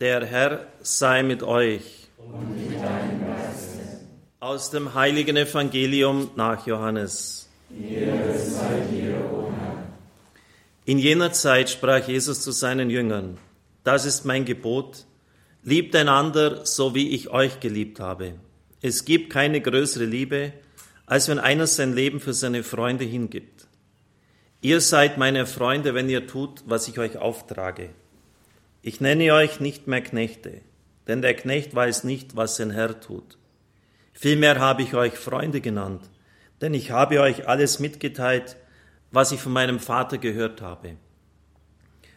Der Herr sei mit euch. Und mit deinem Geiste. Aus dem heiligen Evangelium nach Johannes. Ehre sei dir, o Herr. In jener Zeit sprach Jesus zu seinen Jüngern, das ist mein Gebot, liebt einander, so wie ich euch geliebt habe. Es gibt keine größere Liebe, als wenn einer sein Leben für seine Freunde hingibt. Ihr seid meine Freunde, wenn ihr tut, was ich euch auftrage. Ich nenne euch nicht mehr Knechte, denn der Knecht weiß nicht, was sein Herr tut. Vielmehr habe ich euch Freunde genannt, denn ich habe euch alles mitgeteilt, was ich von meinem Vater gehört habe.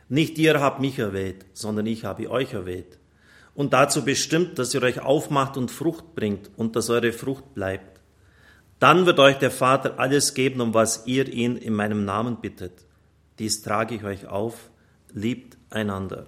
Nicht ihr habt mich erwählt, sondern ich habe euch erwählt. Und dazu bestimmt, dass ihr euch aufmacht und Frucht bringt und dass eure Frucht bleibt. Dann wird euch der Vater alles geben, um was ihr ihn in meinem Namen bittet. Dies trage ich euch auf, liebt einander.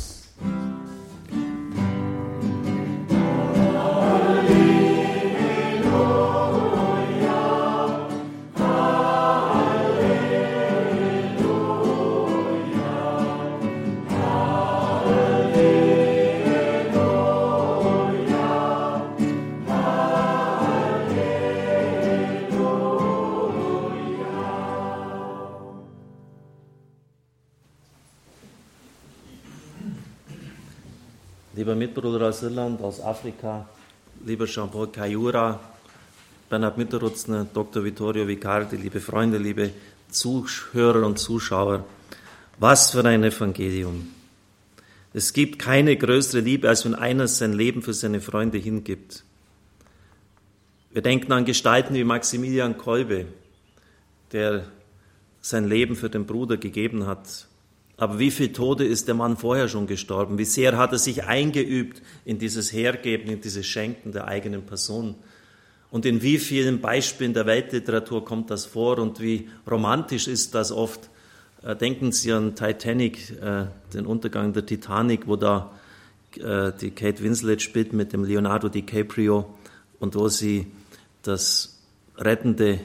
Mitbruder aus Irland, aus Afrika, lieber Jean-Paul Kayura, Bernhard Mitterutzner, Dr. Vittorio Vicardi, liebe Freunde, liebe Zuhörer und Zuschauer, was für ein Evangelium. Es gibt keine größere Liebe, als wenn einer sein Leben für seine Freunde hingibt. Wir denken an Gestalten wie Maximilian Kolbe, der sein Leben für den Bruder gegeben hat, aber wie viele Tode ist der Mann vorher schon gestorben? Wie sehr hat er sich eingeübt in dieses Hergeben, in dieses Schenken der eigenen Person? Und in wie vielen Beispielen der Weltliteratur kommt das vor und wie romantisch ist das oft? Äh, denken Sie an Titanic, äh, den Untergang der Titanic, wo da äh, die Kate Winslet spielt mit dem Leonardo DiCaprio und wo sie das rettende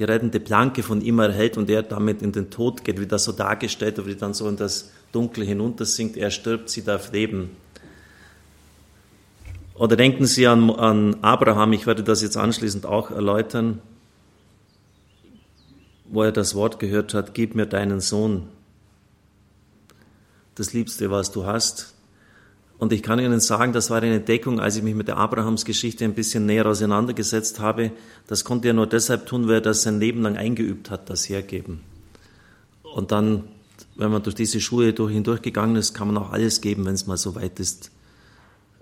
die rettende Planke von ihm erhält und er damit in den Tod geht, wie das so dargestellt wie dann so in das Dunkle hinuntersinkt, er stirbt, sie darf leben. Oder denken Sie an, an Abraham, ich werde das jetzt anschließend auch erläutern, wo er das Wort gehört hat, gib mir deinen Sohn. Das Liebste, was du hast, und ich kann Ihnen sagen, das war eine Entdeckung, als ich mich mit der Abrahams-Geschichte ein bisschen näher auseinandergesetzt habe. Das konnte er nur deshalb tun, weil er das sein Leben lang eingeübt hat, das Hergeben. Und dann, wenn man durch diese Schuhe hindurchgegangen ist, kann man auch alles geben, wenn es mal so weit ist.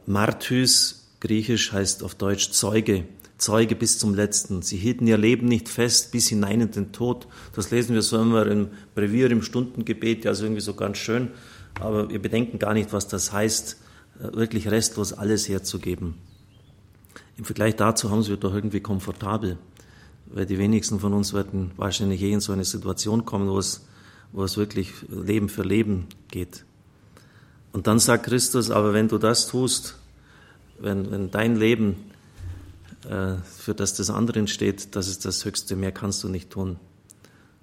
Martys, griechisch heißt auf Deutsch Zeuge, Zeuge bis zum Letzten. Sie hielten ihr Leben nicht fest bis hinein in den Tod. Das lesen wir so immer im Brevier, im Stundengebet, also irgendwie so ganz schön. Aber wir bedenken gar nicht, was das heißt wirklich restlos alles herzugeben. Im Vergleich dazu haben sie doch irgendwie komfortabel, weil die wenigsten von uns werden wahrscheinlich je in so eine Situation kommen, wo es, wo es wirklich Leben für Leben geht. Und dann sagt Christus, aber wenn du das tust, wenn, wenn dein Leben äh, für das des anderen steht, das ist das Höchste, mehr kannst du nicht tun.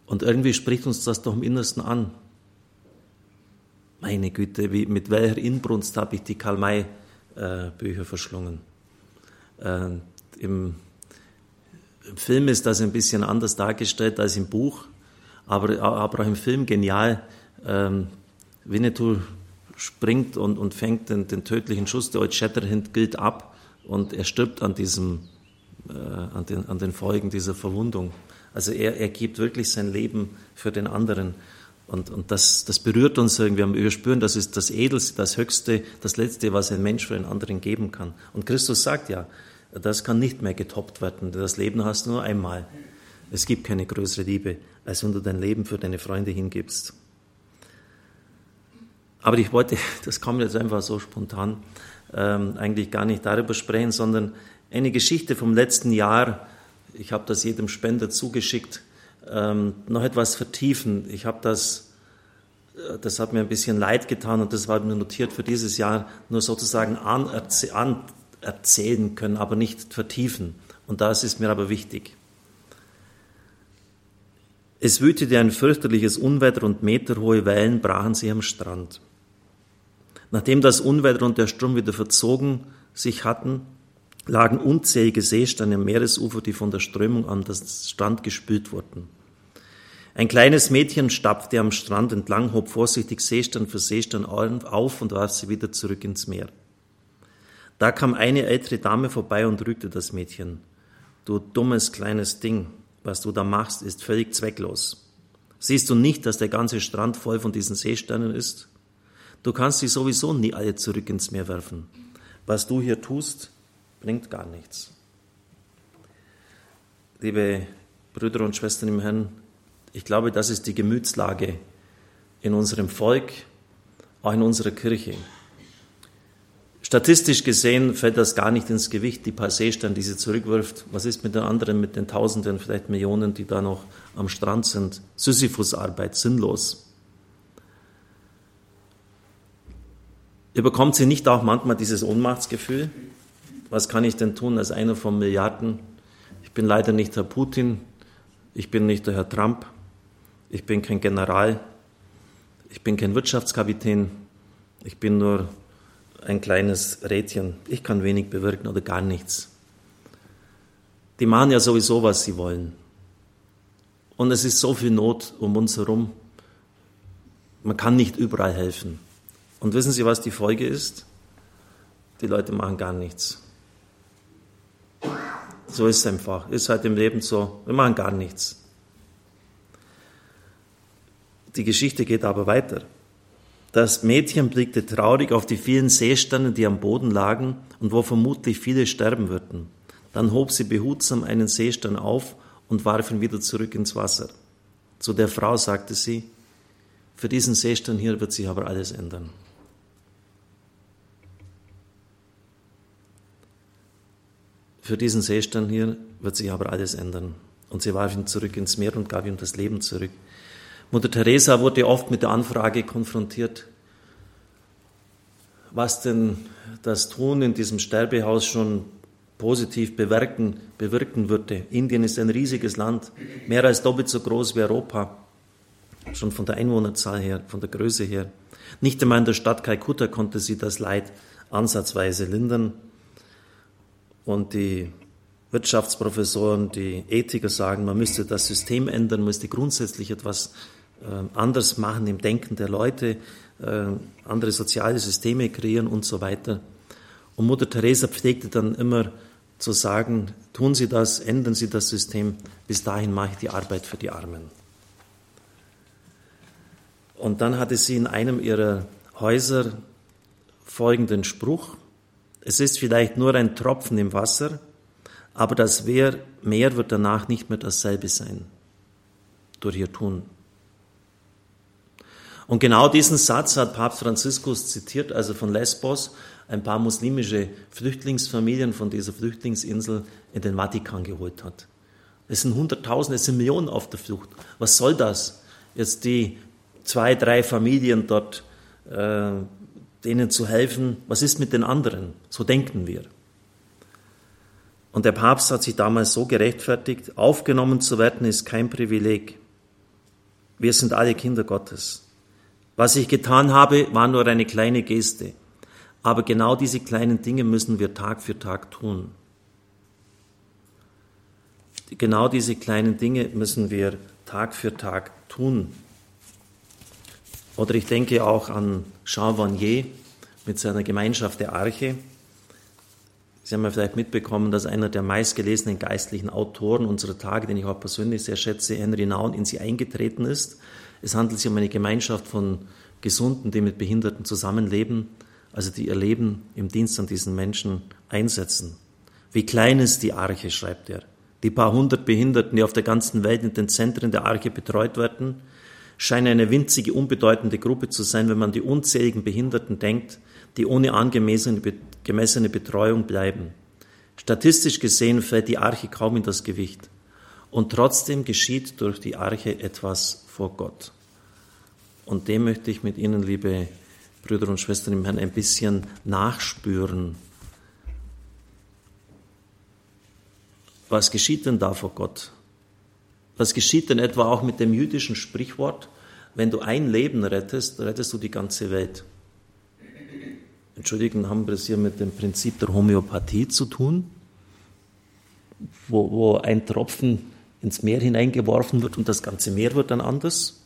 Und irgendwie spricht uns das doch im Innersten an. Meine Güte, wie, mit welcher Inbrunst habe ich die Karl-May-Bücher äh, verschlungen. Äh, im, im, Film ist das ein bisschen anders dargestellt als im Buch, aber, aber auch im Film genial. Ähm, Winnetou springt und, und fängt den, den, tödlichen Schuss, der Old Shatterhand gilt ab und er stirbt an, diesem, äh, an, den, an den Folgen dieser Verwundung. Also er, er gibt wirklich sein Leben für den anderen. Und, und das, das berührt uns irgendwie. Wir spüren, das ist das Edelste, das Höchste, das Letzte, was ein Mensch für einen anderen geben kann. Und Christus sagt ja, das kann nicht mehr getoppt werden. Das Leben hast du nur einmal. Es gibt keine größere Liebe, als wenn du dein Leben für deine Freunde hingibst. Aber ich wollte, das kam jetzt einfach so spontan, ähm, eigentlich gar nicht darüber sprechen, sondern eine Geschichte vom letzten Jahr. Ich habe das jedem Spender zugeschickt ähm, noch etwas vertiefen. Ich habe das, äh, das hat mir ein bisschen leid getan und das war mir notiert für dieses Jahr, nur sozusagen anerzählen können, aber nicht vertiefen. Und das ist mir aber wichtig. Es wütete ein fürchterliches Unwetter und meterhohe Wellen brachen sie am Strand. Nachdem das Unwetter und der Sturm wieder verzogen sich hatten, lagen unzählige Seesteine am Meeresufer, die von der Strömung an das Strand gespült wurden. Ein kleines Mädchen stapfte am Strand entlang, hob vorsichtig Seestern für Seestern auf und warf sie wieder zurück ins Meer. Da kam eine ältere Dame vorbei und rügte das Mädchen. Du dummes kleines Ding, was du da machst, ist völlig zwecklos. Siehst du nicht, dass der ganze Strand voll von diesen Seesternen ist? Du kannst sie sowieso nie alle zurück ins Meer werfen. Was du hier tust, bringt gar nichts. Liebe Brüder und Schwestern im Herrn, ich glaube, das ist die Gemütslage in unserem Volk, auch in unserer Kirche. Statistisch gesehen fällt das gar nicht ins Gewicht, die paar Seesterne, die sie zurückwirft. Was ist mit den anderen, mit den Tausenden, vielleicht Millionen, die da noch am Strand sind? Sisyphusarbeit, sinnlos. Überkommt sie nicht auch manchmal dieses Ohnmachtsgefühl? Was kann ich denn tun als einer von Milliarden? Ich bin leider nicht Herr Putin, ich bin nicht der Herr Trump, ich bin kein General, ich bin kein Wirtschaftskapitän, ich bin nur ein kleines Rädchen. Ich kann wenig bewirken oder gar nichts. Die machen ja sowieso, was sie wollen. Und es ist so viel Not um uns herum. Man kann nicht überall helfen. Und wissen Sie, was die Folge ist? Die Leute machen gar nichts. So ist es einfach. Ist halt im Leben so. Wir machen gar nichts. Die Geschichte geht aber weiter. Das Mädchen blickte traurig auf die vielen Seesterne, die am Boden lagen und wo vermutlich viele sterben würden. Dann hob sie behutsam einen Seestern auf und warf ihn wieder zurück ins Wasser. Zu der Frau sagte sie, für diesen Seestern hier wird sich aber alles ändern. Für diesen Seestern hier wird sich aber alles ändern. Und sie warf ihn zurück ins Meer und gab ihm das Leben zurück. Mutter Teresa wurde oft mit der Anfrage konfrontiert, was denn das Tun in diesem Sterbehaus schon positiv bewirken, bewirken würde. Indien ist ein riesiges Land, mehr als doppelt so groß wie Europa, schon von der Einwohnerzahl her, von der Größe her. Nicht einmal in der Stadt Kalkutta konnte sie das Leid ansatzweise lindern. Und die Wirtschaftsprofessoren, die Ethiker sagen, man müsste das System ändern, man müsste grundsätzlich etwas äh, anders machen im Denken der Leute, äh, andere soziale Systeme kreieren und so weiter. Und Mutter Teresa pflegte dann immer zu sagen, tun Sie das, ändern Sie das System, bis dahin mache ich die Arbeit für die Armen. Und dann hatte sie in einem ihrer Häuser folgenden Spruch, es ist vielleicht nur ein Tropfen im Wasser, aber das Meer wird danach nicht mehr dasselbe sein durch ihr Tun. Und genau diesen Satz hat Papst Franziskus zitiert, also von Lesbos, ein paar muslimische Flüchtlingsfamilien von dieser Flüchtlingsinsel in den Vatikan geholt hat. Es sind Hunderttausende, es sind Millionen auf der Flucht. Was soll das? Jetzt die zwei, drei Familien dort, äh, denen zu helfen. Was ist mit den anderen? So denken wir. Und der Papst hat sich damals so gerechtfertigt, aufgenommen zu werden ist kein Privileg. Wir sind alle Kinder Gottes. Was ich getan habe, war nur eine kleine Geste. Aber genau diese kleinen Dinge müssen wir Tag für Tag tun. Genau diese kleinen Dinge müssen wir Tag für Tag tun. Oder ich denke auch an Jean Vanier mit seiner Gemeinschaft der Arche. Sie haben ja vielleicht mitbekommen, dass einer der meistgelesenen geistlichen Autoren unserer Tage, den ich auch persönlich sehr schätze, Henry Naun, in sie eingetreten ist. Es handelt sich um eine Gemeinschaft von Gesunden, die mit Behinderten zusammenleben, also die ihr Leben im Dienst an diesen Menschen einsetzen. Wie klein ist die Arche, schreibt er. Die paar hundert Behinderten, die auf der ganzen Welt in den Zentren der Arche betreut werden, scheinen eine winzige, unbedeutende Gruppe zu sein, wenn man die unzähligen Behinderten denkt, die ohne angemessene Betreuung bleiben. Statistisch gesehen fällt die Arche kaum in das Gewicht. Und trotzdem geschieht durch die Arche etwas vor Gott. Und dem möchte ich mit Ihnen, liebe Brüder und Schwestern im Herrn, ein bisschen nachspüren. Was geschieht denn da vor Gott? Was geschieht denn etwa auch mit dem jüdischen Sprichwort, wenn du ein Leben rettest, rettest du die ganze Welt? Entschuldigung, haben wir es hier mit dem Prinzip der Homöopathie zu tun, wo, wo ein Tropfen ins Meer hineingeworfen wird und das ganze Meer wird dann anders?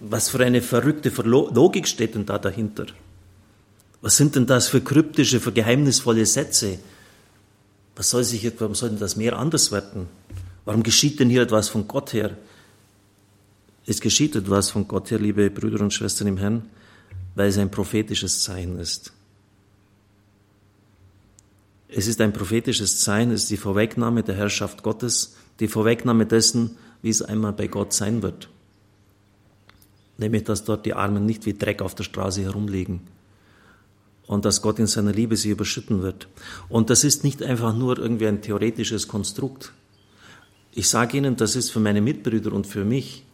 Was für eine verrückte Logik steht denn da dahinter? Was sind denn das für kryptische, für geheimnisvolle Sätze? Was soll sich, warum soll denn das Meer anders werden? Warum geschieht denn hier etwas von Gott her? Es geschieht etwas von Gott her, liebe Brüder und Schwestern im Herrn, weil es ein prophetisches Zeichen ist. Es ist ein prophetisches Zeichen, es ist die Vorwegnahme der Herrschaft Gottes, die Vorwegnahme dessen, wie es einmal bei Gott sein wird. Nämlich, dass dort die Armen nicht wie Dreck auf der Straße herumliegen und dass Gott in seiner Liebe sie überschütten wird. Und das ist nicht einfach nur irgendwie ein theoretisches Konstrukt. Ich sage Ihnen, das ist für meine Mitbrüder und für mich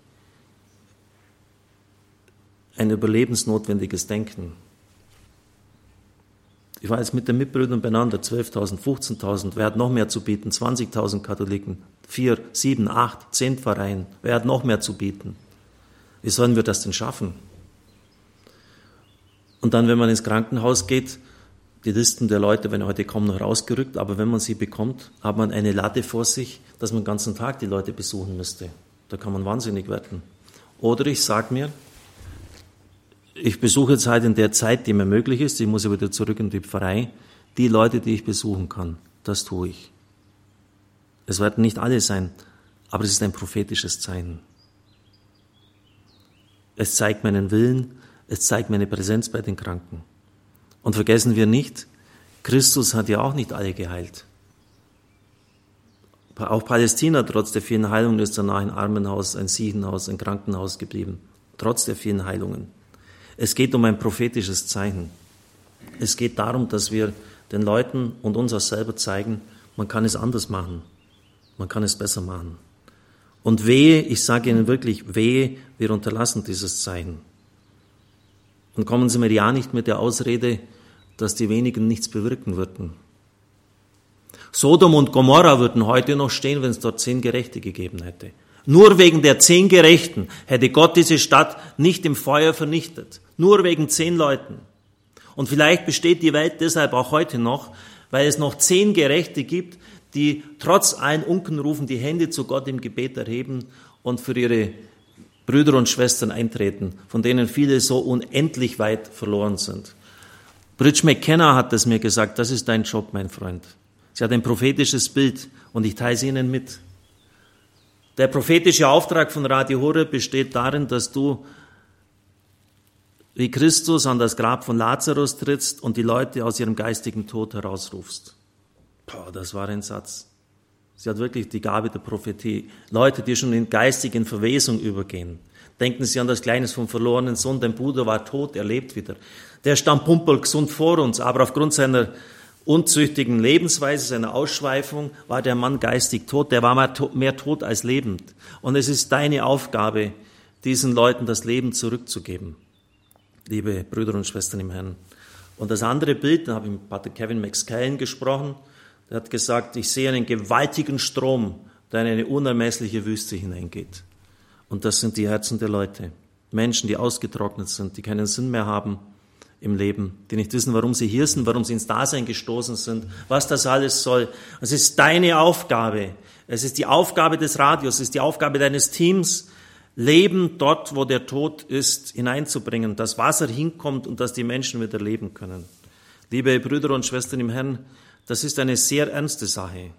ein überlebensnotwendiges Denken. Ich war jetzt mit den Mitbrüdern beieinander, 12.000, 15.000, wer hat noch mehr zu bieten? 20.000 Katholiken, 4, 7, 8, 10 Pfarreien, wer hat noch mehr zu bieten? Wie sollen wir das denn schaffen? Und dann, wenn man ins Krankenhaus geht, die Listen der Leute werden heute kaum noch rausgerückt, aber wenn man sie bekommt, hat man eine Latte vor sich, dass man den ganzen Tag die Leute besuchen müsste. Da kann man wahnsinnig werden. Oder ich sage mir, ich besuche jetzt halt in der Zeit, die mir möglich ist, ich muss ja wieder zurück in die Pfarrei, die Leute, die ich besuchen kann. Das tue ich. Es werden nicht alle sein, aber es ist ein prophetisches Zeichen. Es zeigt meinen Willen, es zeigt meine Präsenz bei den Kranken. Und vergessen wir nicht, Christus hat ja auch nicht alle geheilt. Auch Palästina, trotz der vielen Heilungen, ist danach ein Armenhaus, ein Siechenhaus, ein Krankenhaus geblieben. Trotz der vielen Heilungen. Es geht um ein prophetisches Zeichen. Es geht darum, dass wir den Leuten und uns auch selber zeigen, man kann es anders machen. Man kann es besser machen. Und wehe, ich sage Ihnen wirklich, wehe, wir unterlassen dieses Zeichen. Und kommen Sie mir ja nicht mit der Ausrede, dass die wenigen nichts bewirken würden. Sodom und Gomorra würden heute noch stehen, wenn es dort zehn Gerechte gegeben hätte. Nur wegen der zehn Gerechten hätte Gott diese Stadt nicht im Feuer vernichtet. Nur wegen zehn Leuten. Und vielleicht besteht die Welt deshalb auch heute noch, weil es noch zehn Gerechte gibt, die trotz allen Unkenrufen die Hände zu Gott im Gebet erheben und für ihre Brüder und Schwestern eintreten, von denen viele so unendlich weit verloren sind. Bridge McKenna hat es mir gesagt, das ist dein Job, mein Freund. Sie hat ein prophetisches Bild und ich teile es Ihnen mit. Der prophetische Auftrag von Radio Horeb besteht darin, dass du wie Christus an das Grab von Lazarus trittst und die Leute aus ihrem geistigen Tod herausrufst. Boah, das war ein Satz. Sie hat wirklich die Gabe der Prophetie. Leute, die schon in geistigen Verwesung übergehen. Denken Sie an das Kleines vom verlorenen Sohn. Dein Bruder war tot, er lebt wieder. Der stand pumpel gesund vor uns, aber aufgrund seiner unzüchtigen Lebensweise, seiner Ausschweifung, war der Mann geistig tot. Der war mehr tot als lebend. Und es ist deine Aufgabe, diesen Leuten das Leben zurückzugeben liebe Brüder und Schwestern im Herrn. Und das andere Bild, da habe ich mit Pater Kevin McScallen gesprochen, der hat gesagt, ich sehe einen gewaltigen Strom, der in eine unermessliche Wüste hineingeht. Und das sind die Herzen der Leute. Menschen, die ausgetrocknet sind, die keinen Sinn mehr haben im Leben, die nicht wissen, warum sie hier sind, warum sie ins Dasein gestoßen sind, was das alles soll. Es ist deine Aufgabe. Es ist die Aufgabe des Radios, es ist die Aufgabe deines Teams, Leben dort, wo der Tod ist, hineinzubringen, dass Wasser hinkommt und dass die Menschen wieder leben können. Liebe Brüder und Schwestern im Herrn, das ist eine sehr ernste Sache.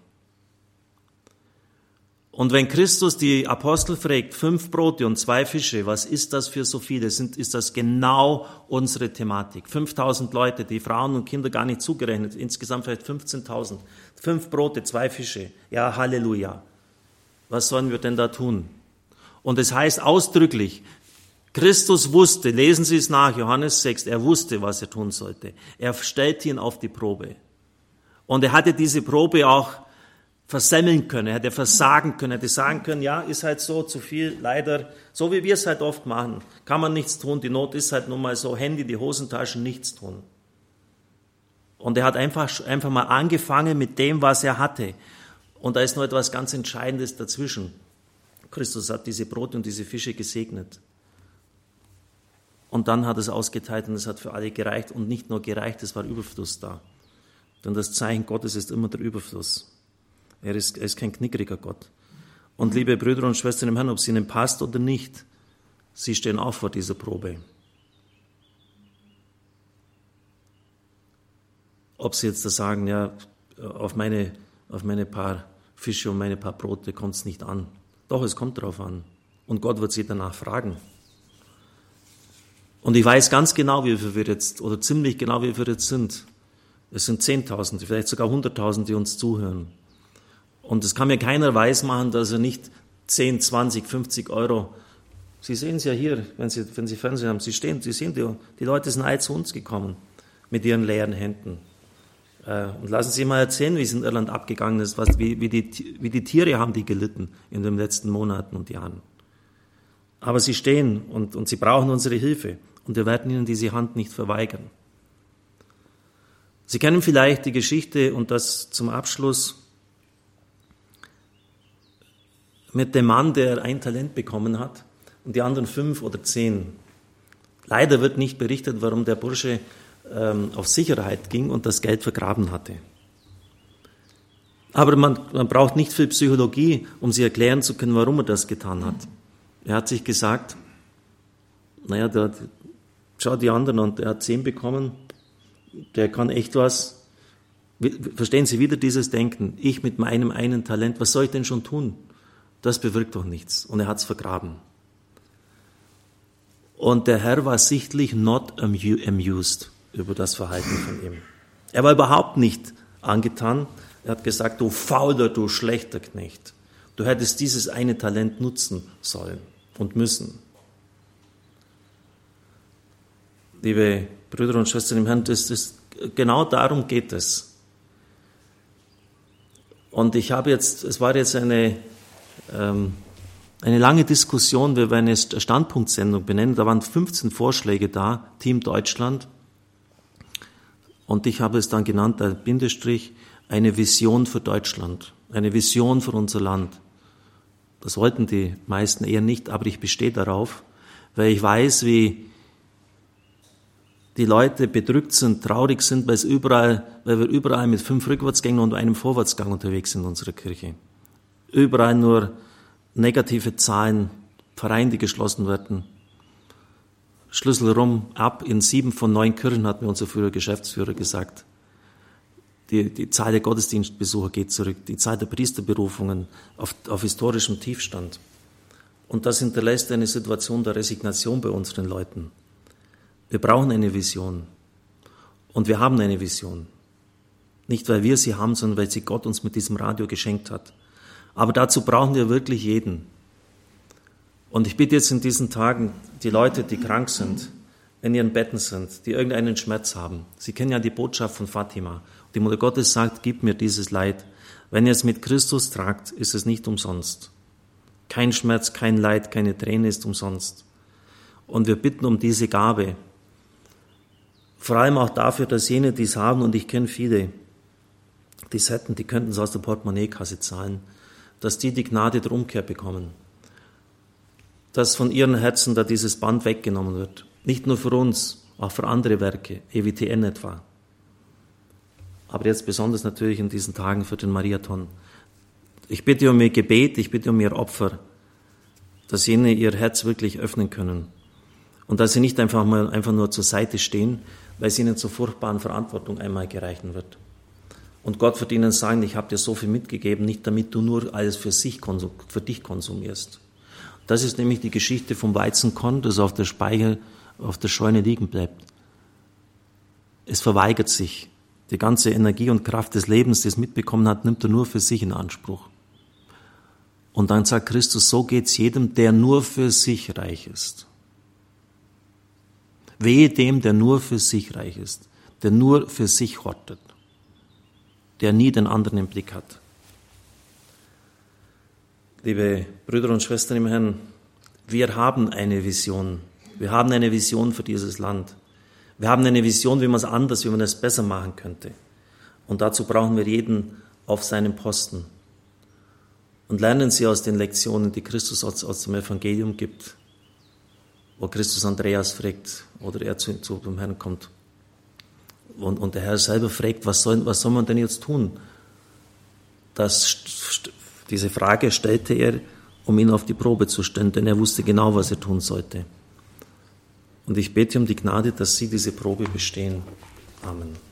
Und wenn Christus die Apostel fragt, fünf Brote und zwei Fische, was ist das für so viele, sind, ist das genau unsere Thematik. 5000 Leute, die Frauen und Kinder gar nicht zugerechnet, insgesamt vielleicht 15.000. Fünf Brote, zwei Fische. Ja, Halleluja. Was sollen wir denn da tun? Und es heißt ausdrücklich, Christus wusste, lesen Sie es nach, Johannes 6, er wusste, was er tun sollte. Er stellte ihn auf die Probe. Und er hatte diese Probe auch versemmeln können, er hätte versagen können, er hätte sagen können, ja, ist halt so, zu viel, leider, so wie wir es halt oft machen, kann man nichts tun, die Not ist halt nun mal so, Handy, die Hosentaschen, nichts tun. Und er hat einfach, einfach mal angefangen mit dem, was er hatte. Und da ist noch etwas ganz Entscheidendes dazwischen. Christus hat diese Brote und diese Fische gesegnet. Und dann hat es ausgeteilt und es hat für alle gereicht. Und nicht nur gereicht, es war Überfluss da. Denn das Zeichen Gottes ist immer der Überfluss. Er ist, er ist kein knickriger Gott. Und liebe Brüder und Schwestern im Herrn, ob es Ihnen passt oder nicht, Sie stehen auch vor dieser Probe. Ob Sie jetzt da sagen, ja, auf meine, auf meine paar Fische und meine paar Brote kommt es nicht an. Doch, es kommt darauf an. Und Gott wird Sie danach fragen. Und ich weiß ganz genau, wie viel wir jetzt, oder ziemlich genau, wie wir jetzt sind. Es sind Zehntausende, vielleicht sogar Hunderttausende, die uns zuhören. Und es kann mir keiner weismachen, dass er nicht 10, 20, 50 Euro, Sie sehen es ja hier, wenn Sie, wenn Sie Fernsehen haben, Sie stehen, Sie sehen, die, die Leute sind alle zu uns gekommen mit ihren leeren Händen. Äh, und lassen Sie mal erzählen, wie es in Irland abgegangen ist, was, wie, wie, die, wie die Tiere haben die gelitten in den letzten Monaten und Jahren. Aber sie stehen und, und sie brauchen unsere Hilfe und wir werden ihnen diese Hand nicht verweigern. Sie kennen vielleicht die Geschichte und das zum Abschluss mit dem Mann, der ein Talent bekommen hat und die anderen fünf oder zehn. Leider wird nicht berichtet, warum der Bursche ähm, auf Sicherheit ging und das Geld vergraben hatte. Aber man, man braucht nicht viel Psychologie, um sie erklären zu können, warum er das getan hat. Er hat sich gesagt, naja, der, schau die anderen und er hat zehn bekommen, der kann echt was. Verstehen Sie wieder dieses Denken? Ich mit meinem einen Talent, was soll ich denn schon tun? Das bewirkt doch nichts. Und er hat es vergraben. Und der Herr war sichtlich not amused über das Verhalten von ihm. Er war überhaupt nicht angetan. Er hat gesagt, du fauler, du schlechter Knecht. Du hättest dieses eine Talent nutzen sollen und müssen. Liebe Brüder und Schwestern im Herrn, das ist, genau darum geht es. Und ich habe jetzt, es war jetzt eine, ähm, eine lange Diskussion, wir werden eine Standpunktsendung benennen, da waren 15 Vorschläge da, Team Deutschland. Und ich habe es dann genannt, ein Bindestrich, eine Vision für Deutschland, eine Vision für unser Land. Das wollten die meisten eher nicht, aber ich bestehe darauf, weil ich weiß, wie die Leute bedrückt sind, traurig sind, weil, es überall, weil wir überall mit fünf Rückwärtsgängen und einem Vorwärtsgang unterwegs sind in unserer Kirche. Überall nur negative Zahlen, Vereine, die geschlossen werden. Schlüssel rum, ab in sieben von neun Kirchen, hat mir unser früherer Geschäftsführer gesagt. Die, die Zahl der Gottesdienstbesucher geht zurück, die Zahl der Priesterberufungen auf, auf historischem Tiefstand. Und das hinterlässt eine Situation der Resignation bei unseren Leuten. Wir brauchen eine Vision. Und wir haben eine Vision. Nicht, weil wir sie haben, sondern weil sie Gott uns mit diesem Radio geschenkt hat. Aber dazu brauchen wir wirklich jeden. Und ich bitte jetzt in diesen Tagen die Leute, die krank sind, in ihren Betten sind, die irgendeinen Schmerz haben. Sie kennen ja die Botschaft von Fatima. Die Mutter Gottes sagt, gib mir dieses Leid. Wenn ihr es mit Christus tragt, ist es nicht umsonst. Kein Schmerz, kein Leid, keine Träne ist umsonst. Und wir bitten um diese Gabe. Vor allem auch dafür, dass jene, die es haben, und ich kenne viele, die es hätten, die könnten es aus der Portemonnaiekasse zahlen, dass die die Gnade der Umkehr bekommen. Dass von ihren Herzen da dieses Band weggenommen wird. Nicht nur für uns, auch für andere Werke, EWTN etwa. Aber jetzt besonders natürlich in diesen Tagen für den Mariathon. Ich bitte um ihr Gebet, ich bitte um ihr Opfer, dass jene ihr Herz wirklich öffnen können. Und dass sie nicht einfach mal einfach nur zur Seite stehen, weil es ihnen zur furchtbaren Verantwortung einmal gereichen wird. Und Gott wird ihnen sagen, ich habe dir so viel mitgegeben, nicht damit du nur alles für, sich, für dich konsumierst. Das ist nämlich die Geschichte vom Weizenkorn, das auf der Speichel, auf der Scheune liegen bleibt. Es verweigert sich. Die ganze Energie und Kraft des Lebens, die es mitbekommen hat, nimmt er nur für sich in Anspruch. Und dann sagt Christus, so geht's jedem, der nur für sich reich ist. Wehe dem, der nur für sich reich ist, der nur für sich hortet der nie den anderen im Blick hat. Liebe Brüder und Schwestern im Herrn, wir haben eine Vision. Wir haben eine Vision für dieses Land. Wir haben eine Vision, wie man es anders, wie man es besser machen könnte. Und dazu brauchen wir jeden auf seinem Posten. Und lernen Sie aus den Lektionen, die Christus aus, aus dem Evangelium gibt, wo Christus Andreas fragt oder er zu, zu dem Herrn kommt. Und, und der Herr selber fragt, was soll, was soll man denn jetzt tun? Das, diese Frage stellte er, um ihn auf die Probe zu stellen, denn er wusste genau, was er tun sollte. Und ich bete um die Gnade, dass Sie diese Probe bestehen. Amen.